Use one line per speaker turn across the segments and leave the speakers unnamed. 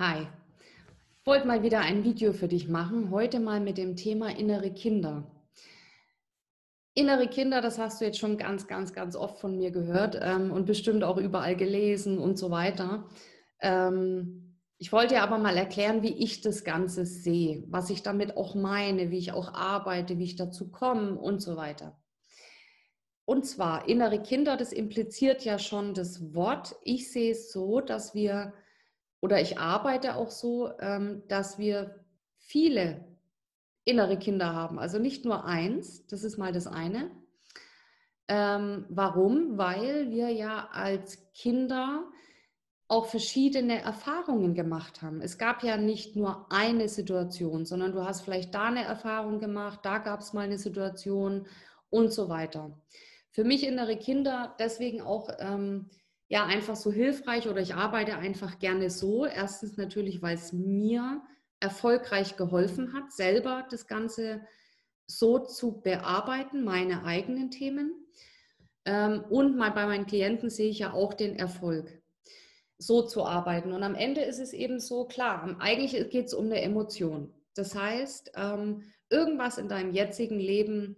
Hi, ich wollte mal wieder ein Video für dich machen, heute mal mit dem Thema innere Kinder. Innere Kinder, das hast du jetzt schon ganz, ganz, ganz oft von mir gehört ähm, und bestimmt auch überall gelesen und so weiter. Ähm, ich wollte dir aber mal erklären, wie ich das Ganze sehe, was ich damit auch meine, wie ich auch arbeite, wie ich dazu komme und so weiter. Und zwar innere Kinder, das impliziert ja schon das Wort. Ich sehe es so, dass wir oder ich arbeite auch so, ähm, dass wir viele innere Kinder haben. Also nicht nur eins, das ist mal das eine. Ähm, warum? Weil wir ja als Kinder auch verschiedene Erfahrungen gemacht haben. Es gab ja nicht nur eine Situation, sondern du hast vielleicht da eine Erfahrung gemacht, da gab es mal eine Situation und so weiter. Für mich innere Kinder deswegen auch ähm, ja einfach so hilfreich oder ich arbeite einfach gerne so. Erstens natürlich, weil es mir erfolgreich geholfen hat, selber das Ganze so zu bearbeiten, meine eigenen Themen. Ähm, und mal bei meinen Klienten sehe ich ja auch den Erfolg, so zu arbeiten. Und am Ende ist es eben so, klar, eigentlich geht es um eine Emotion. Das heißt, ähm, irgendwas in deinem jetzigen Leben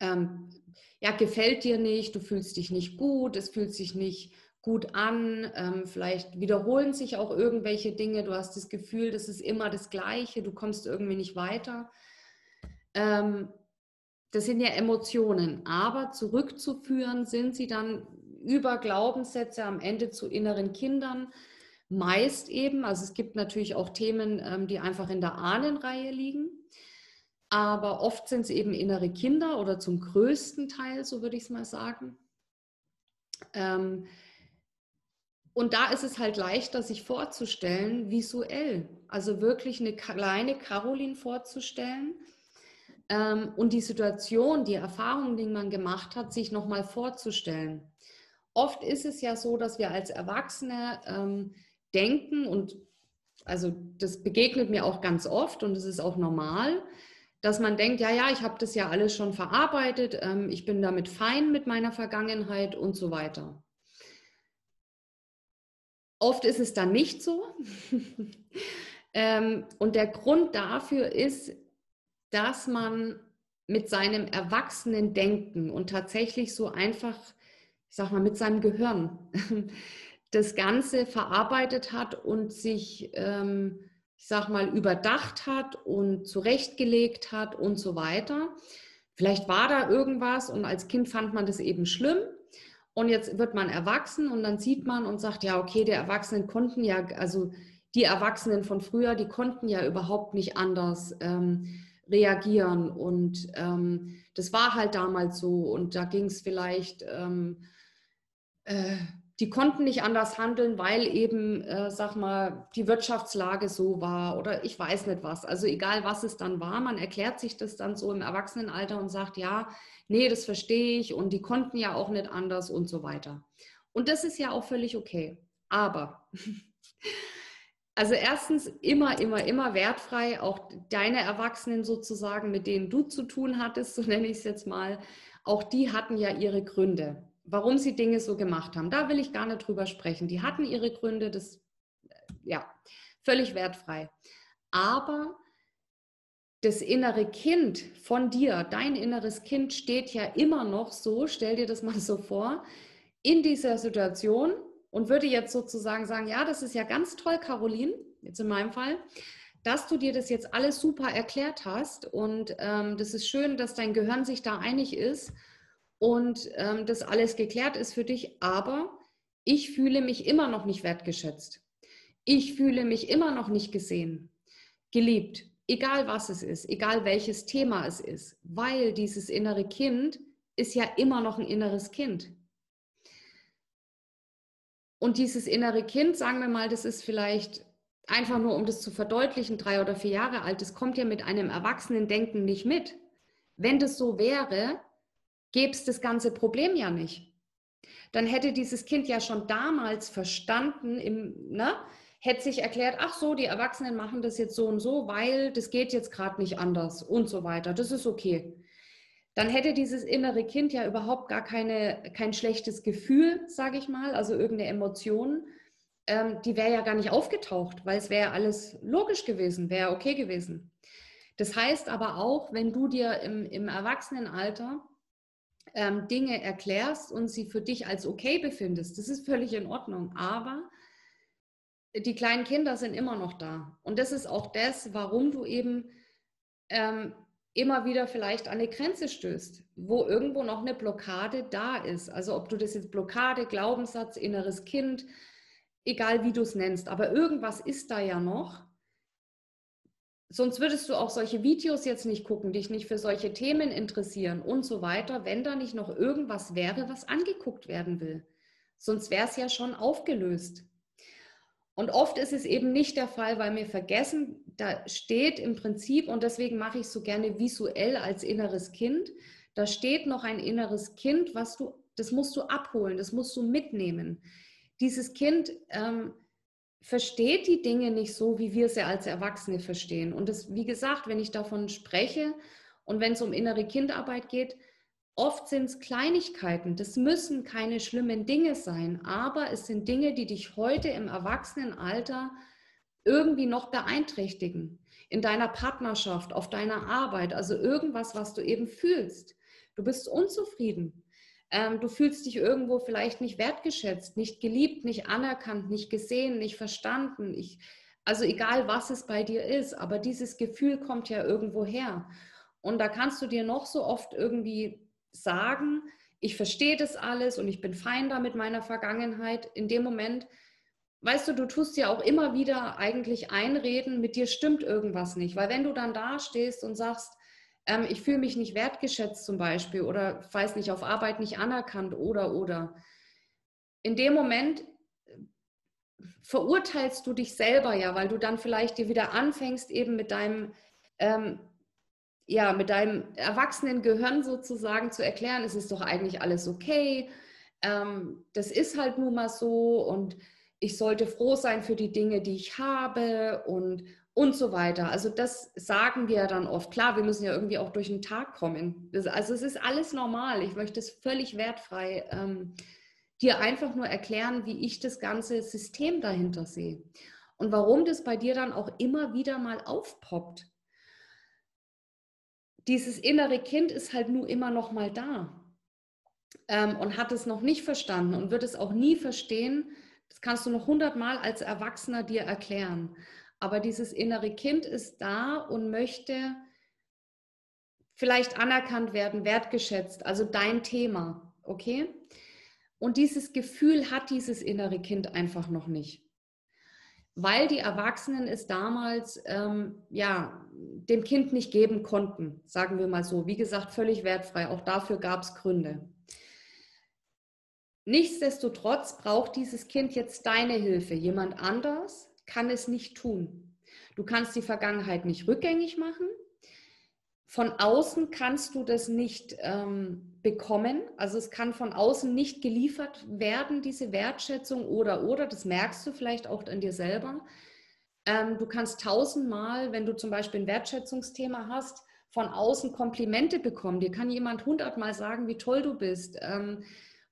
ähm, ja, gefällt dir nicht, du fühlst dich nicht gut, es fühlt sich nicht gut an, ähm, vielleicht wiederholen sich auch irgendwelche Dinge, du hast das Gefühl, das ist immer das Gleiche, du kommst irgendwie nicht weiter. Ähm, das sind ja Emotionen, aber zurückzuführen sind sie dann über Glaubenssätze am Ende zu inneren Kindern. Meist eben, also es gibt natürlich auch Themen, ähm, die einfach in der Ahnenreihe liegen. Aber oft sind es eben innere Kinder oder zum größten Teil, so würde ich es mal sagen. Ähm, und da ist es halt leichter, sich vorzustellen, visuell. Also wirklich eine kleine Caroline vorzustellen ähm, und die Situation, die Erfahrung, die man gemacht hat, sich nochmal vorzustellen. Oft ist es ja so, dass wir als Erwachsene ähm, denken und also das begegnet mir auch ganz oft und es ist auch normal, dass man denkt, ja, ja, ich habe das ja alles schon verarbeitet, ähm, ich bin damit fein mit meiner Vergangenheit und so weiter. Oft ist es dann nicht so. ähm, und der Grund dafür ist, dass man mit seinem erwachsenen Denken und tatsächlich so einfach, ich sag mal, mit seinem Gehirn das Ganze verarbeitet hat und sich ähm, ich sag mal, überdacht hat und zurechtgelegt hat und so weiter. Vielleicht war da irgendwas und als Kind fand man das eben schlimm. Und jetzt wird man erwachsen und dann sieht man und sagt, ja, okay, die Erwachsenen konnten ja, also die Erwachsenen von früher, die konnten ja überhaupt nicht anders ähm, reagieren. Und ähm, das war halt damals so. Und da ging es vielleicht ähm, äh, die konnten nicht anders handeln, weil eben, äh, sag mal, die Wirtschaftslage so war oder ich weiß nicht was. Also egal, was es dann war, man erklärt sich das dann so im Erwachsenenalter und sagt, ja, nee, das verstehe ich und die konnten ja auch nicht anders und so weiter. Und das ist ja auch völlig okay. Aber, also erstens immer, immer, immer wertfrei, auch deine Erwachsenen sozusagen, mit denen du zu tun hattest, so nenne ich es jetzt mal, auch die hatten ja ihre Gründe warum sie Dinge so gemacht haben. Da will ich gar nicht drüber sprechen. Die hatten ihre Gründe, das, ja, völlig wertfrei. Aber das innere Kind von dir, dein inneres Kind steht ja immer noch so, stell dir das mal so vor, in dieser Situation und würde jetzt sozusagen sagen, ja, das ist ja ganz toll, Caroline, jetzt in meinem Fall, dass du dir das jetzt alles super erklärt hast und ähm, das ist schön, dass dein Gehirn sich da einig ist und ähm, das alles geklärt ist für dich, aber ich fühle mich immer noch nicht wertgeschätzt. Ich fühle mich immer noch nicht gesehen, geliebt, egal was es ist, egal welches Thema es ist, weil dieses innere Kind ist ja immer noch ein inneres Kind. Und dieses innere Kind, sagen wir mal, das ist vielleicht einfach nur, um das zu verdeutlichen, drei oder vier Jahre alt, das kommt ja mit einem erwachsenen Denken nicht mit. Wenn das so wäre, gäbe es das ganze Problem ja nicht. Dann hätte dieses Kind ja schon damals verstanden, im, ne, hätte sich erklärt, ach so, die Erwachsenen machen das jetzt so und so, weil das geht jetzt gerade nicht anders und so weiter. Das ist okay. Dann hätte dieses innere Kind ja überhaupt gar keine, kein schlechtes Gefühl, sage ich mal, also irgendeine Emotion, ähm, die wäre ja gar nicht aufgetaucht, weil es wäre alles logisch gewesen, wäre okay gewesen. Das heißt aber auch, wenn du dir im, im Erwachsenenalter ähm, Dinge erklärst und sie für dich als okay befindest, das ist völlig in Ordnung. Aber die kleinen Kinder sind immer noch da. Und das ist auch das, warum du eben ähm, immer wieder vielleicht an eine Grenze stößt, wo irgendwo noch eine Blockade da ist. Also ob du das jetzt Blockade, Glaubenssatz, inneres Kind, egal wie du es nennst, aber irgendwas ist da ja noch. Sonst würdest du auch solche Videos jetzt nicht gucken, dich nicht für solche Themen interessieren und so weiter, wenn da nicht noch irgendwas wäre, was angeguckt werden will. Sonst wäre es ja schon aufgelöst. Und oft ist es eben nicht der Fall, weil wir vergessen, da steht im Prinzip, und deswegen mache ich es so gerne visuell als inneres Kind, da steht noch ein inneres Kind, was du, das musst du abholen, das musst du mitnehmen. Dieses Kind ähm, versteht die Dinge nicht so, wie wir sie als Erwachsene verstehen. Und das, wie gesagt, wenn ich davon spreche und wenn es um innere Kindarbeit geht, Oft sind es Kleinigkeiten, das müssen keine schlimmen Dinge sein, aber es sind Dinge, die dich heute im Erwachsenenalter irgendwie noch beeinträchtigen. In deiner Partnerschaft, auf deiner Arbeit, also irgendwas, was du eben fühlst. Du bist unzufrieden. Ähm, du fühlst dich irgendwo vielleicht nicht wertgeschätzt, nicht geliebt, nicht anerkannt, nicht gesehen, nicht verstanden. Ich, also egal, was es bei dir ist, aber dieses Gefühl kommt ja irgendwo her. Und da kannst du dir noch so oft irgendwie sagen, ich verstehe das alles und ich bin fein da mit meiner Vergangenheit, in dem Moment, weißt du, du tust ja auch immer wieder eigentlich einreden, mit dir stimmt irgendwas nicht. Weil wenn du dann da stehst und sagst, ähm, ich fühle mich nicht wertgeschätzt zum Beispiel oder weiß nicht, auf Arbeit nicht anerkannt oder oder, in dem Moment verurteilst du dich selber ja, weil du dann vielleicht dir wieder anfängst, eben mit deinem ähm, ja, mit deinem erwachsenen Gehirn sozusagen zu erklären, es ist doch eigentlich alles okay, ähm, das ist halt nun mal so und ich sollte froh sein für die Dinge, die ich habe und, und so weiter. Also das sagen wir dann oft. Klar, wir müssen ja irgendwie auch durch den Tag kommen. Also es ist alles normal. Ich möchte es völlig wertfrei ähm, dir einfach nur erklären, wie ich das ganze System dahinter sehe. Und warum das bei dir dann auch immer wieder mal aufpoppt dieses innere Kind ist halt nur immer noch mal da ähm, und hat es noch nicht verstanden und wird es auch nie verstehen. Das kannst du noch hundertmal als Erwachsener dir erklären. Aber dieses innere Kind ist da und möchte vielleicht anerkannt werden, wertgeschätzt, also dein Thema, okay? Und dieses Gefühl hat dieses innere Kind einfach noch nicht weil die Erwachsenen es damals ähm, ja, dem Kind nicht geben konnten, sagen wir mal so. Wie gesagt, völlig wertfrei. Auch dafür gab es Gründe. Nichtsdestotrotz braucht dieses Kind jetzt deine Hilfe. Jemand anders kann es nicht tun. Du kannst die Vergangenheit nicht rückgängig machen. Von außen kannst du das nicht ähm, bekommen. Also es kann von außen nicht geliefert werden, diese Wertschätzung oder oder. Das merkst du vielleicht auch an dir selber. Ähm, du kannst tausendmal, wenn du zum Beispiel ein Wertschätzungsthema hast, von außen Komplimente bekommen. Dir kann jemand hundertmal sagen, wie toll du bist ähm,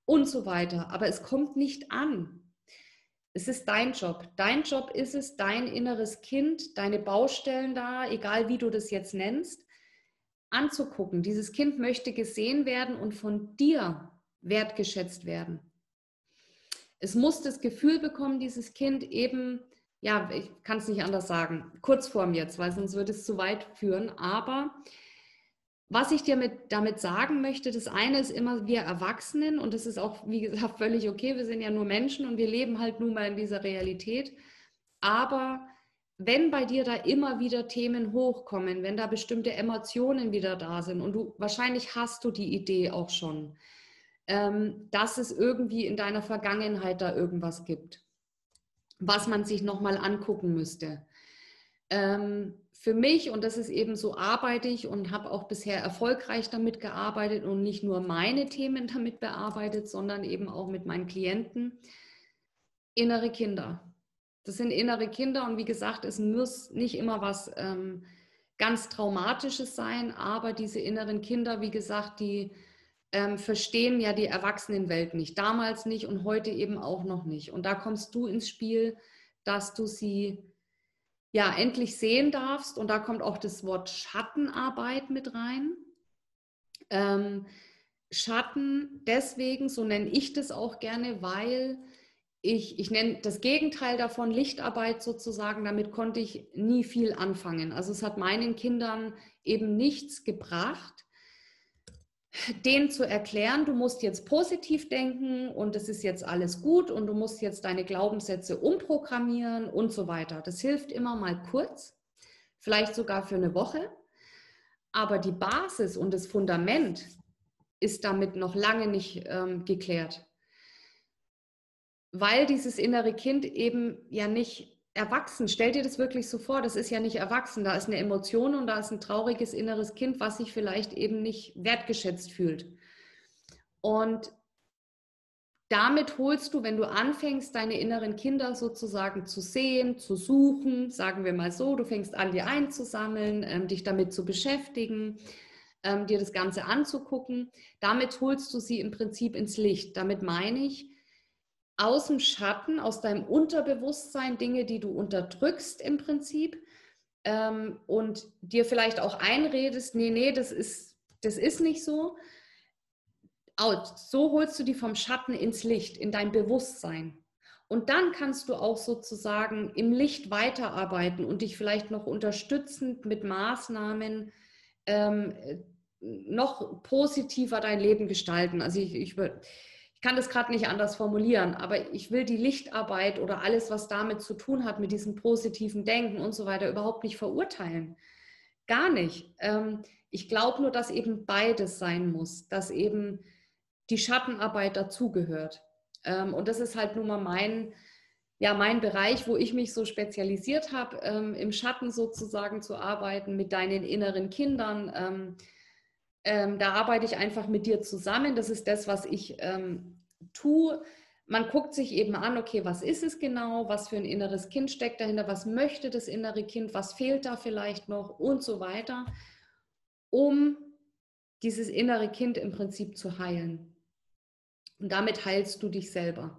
und so weiter. Aber es kommt nicht an. Es ist dein Job. Dein Job ist es, dein inneres Kind, deine Baustellen da, egal wie du das jetzt nennst, anzugucken. Dieses Kind möchte gesehen werden und von dir wertgeschätzt werden. Es muss das Gefühl bekommen, dieses Kind eben, ja, ich kann es nicht anders sagen, kurz vorm jetzt, weil sonst würde es zu weit führen. Aber was ich dir mit, damit sagen möchte, das eine ist immer wir Erwachsenen und das ist auch, wie gesagt, völlig okay. Wir sind ja nur Menschen und wir leben halt nun mal in dieser Realität. Aber wenn bei dir da immer wieder Themen hochkommen, wenn da bestimmte Emotionen wieder da sind und du wahrscheinlich hast du die Idee auch schon, ähm, dass es irgendwie in deiner Vergangenheit da irgendwas gibt, was man sich nochmal angucken müsste. Ähm, für mich, und das ist eben so, arbeite ich und habe auch bisher erfolgreich damit gearbeitet und nicht nur meine Themen damit bearbeitet, sondern eben auch mit meinen Klienten, innere Kinder. Das sind innere Kinder und wie gesagt, es muss nicht immer was ähm, ganz Traumatisches sein, aber diese inneren Kinder, wie gesagt, die ähm, verstehen ja die Erwachsenenwelt nicht. Damals nicht und heute eben auch noch nicht. Und da kommst du ins Spiel, dass du sie ja endlich sehen darfst. Und da kommt auch das Wort Schattenarbeit mit rein. Ähm, Schatten deswegen, so nenne ich das auch gerne, weil ich, ich nenne das Gegenteil davon Lichtarbeit sozusagen, damit konnte ich nie viel anfangen. Also es hat meinen Kindern eben nichts gebracht, denen zu erklären, du musst jetzt positiv denken und es ist jetzt alles gut und du musst jetzt deine Glaubenssätze umprogrammieren und so weiter. Das hilft immer mal kurz, vielleicht sogar für eine Woche, aber die Basis und das Fundament ist damit noch lange nicht ähm, geklärt weil dieses innere Kind eben ja nicht erwachsen, stell dir das wirklich so vor, das ist ja nicht erwachsen, da ist eine Emotion und da ist ein trauriges inneres Kind, was sich vielleicht eben nicht wertgeschätzt fühlt. Und damit holst du, wenn du anfängst, deine inneren Kinder sozusagen zu sehen, zu suchen, sagen wir mal so, du fängst an, die einzusammeln, ähm, dich damit zu beschäftigen, ähm, dir das Ganze anzugucken, damit holst du sie im Prinzip ins Licht. Damit meine ich, aus dem Schatten, aus deinem Unterbewusstsein, Dinge, die du unterdrückst im Prinzip ähm, und dir vielleicht auch einredest, nee, nee, das ist, das ist nicht so. So holst du die vom Schatten ins Licht, in dein Bewusstsein. Und dann kannst du auch sozusagen im Licht weiterarbeiten und dich vielleicht noch unterstützend mit Maßnahmen ähm, noch positiver dein Leben gestalten. Also ich, ich, ich kann das gerade nicht anders formulieren, aber ich will die Lichtarbeit oder alles, was damit zu tun hat, mit diesem positiven Denken und so weiter, überhaupt nicht verurteilen. Gar nicht. Ähm, ich glaube nur, dass eben beides sein muss, dass eben die Schattenarbeit dazugehört. Ähm, und das ist halt nun mal mein, ja, mein Bereich, wo ich mich so spezialisiert habe, ähm, im Schatten sozusagen zu arbeiten, mit deinen inneren Kindern ähm, da arbeite ich einfach mit dir zusammen. Das ist das, was ich ähm, tue. Man guckt sich eben an, okay, was ist es genau, was für ein inneres Kind steckt dahinter, was möchte das innere Kind, was fehlt da vielleicht noch und so weiter, um dieses innere Kind im Prinzip zu heilen. Und damit heilst du dich selber.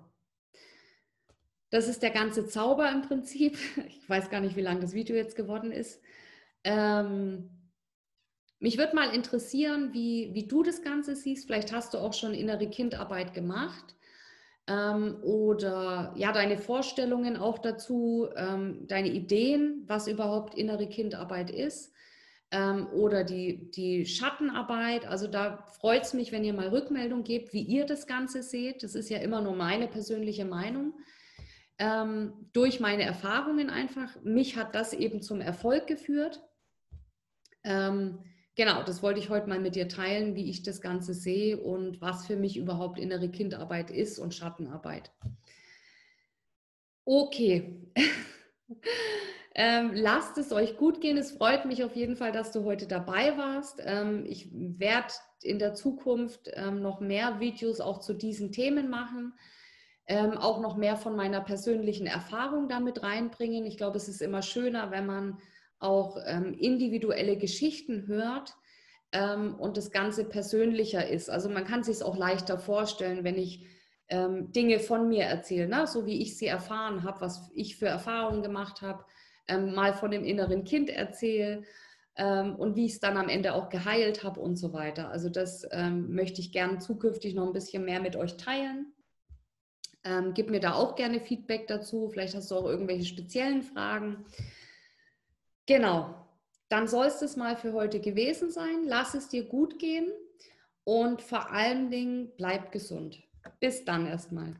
Das ist der ganze Zauber im Prinzip. Ich weiß gar nicht, wie lang das Video jetzt geworden ist. Ähm, mich würde mal interessieren, wie, wie du das Ganze siehst. Vielleicht hast du auch schon innere Kindarbeit gemacht ähm, oder ja, deine Vorstellungen auch dazu, ähm, deine Ideen, was überhaupt innere Kindarbeit ist ähm, oder die, die Schattenarbeit. Also da freut es mich, wenn ihr mal Rückmeldung gebt, wie ihr das Ganze seht. Das ist ja immer nur meine persönliche Meinung. Ähm, durch meine Erfahrungen einfach. Mich hat das eben zum Erfolg geführt. Ähm, genau, das wollte ich heute mal mit dir teilen, wie ich das Ganze sehe und was für mich überhaupt innere Kindarbeit ist und Schattenarbeit. Okay. ähm, lasst es euch gut gehen. Es freut mich auf jeden Fall, dass du heute dabei warst. Ähm, ich werde in der Zukunft ähm, noch mehr Videos auch zu diesen Themen machen. Ähm, auch noch mehr von meiner persönlichen Erfahrung damit reinbringen. Ich glaube, es ist immer schöner, wenn man auch ähm, individuelle Geschichten hört ähm, und das Ganze persönlicher ist. Also man kann sich es auch leichter vorstellen, wenn ich ähm, Dinge von mir erzähle, ne? so wie ich sie erfahren habe, was ich für Erfahrungen gemacht habe, ähm, mal von dem inneren Kind erzähle ähm, und wie ich es dann am Ende auch geheilt habe und so weiter. Also das ähm, möchte ich gerne zukünftig noch ein bisschen mehr mit euch teilen. Gib mir da auch gerne Feedback dazu. Vielleicht hast du auch irgendwelche speziellen Fragen. Genau, dann soll es das mal für heute gewesen sein. Lass es dir gut gehen und vor allen Dingen bleib gesund. Bis dann erstmal.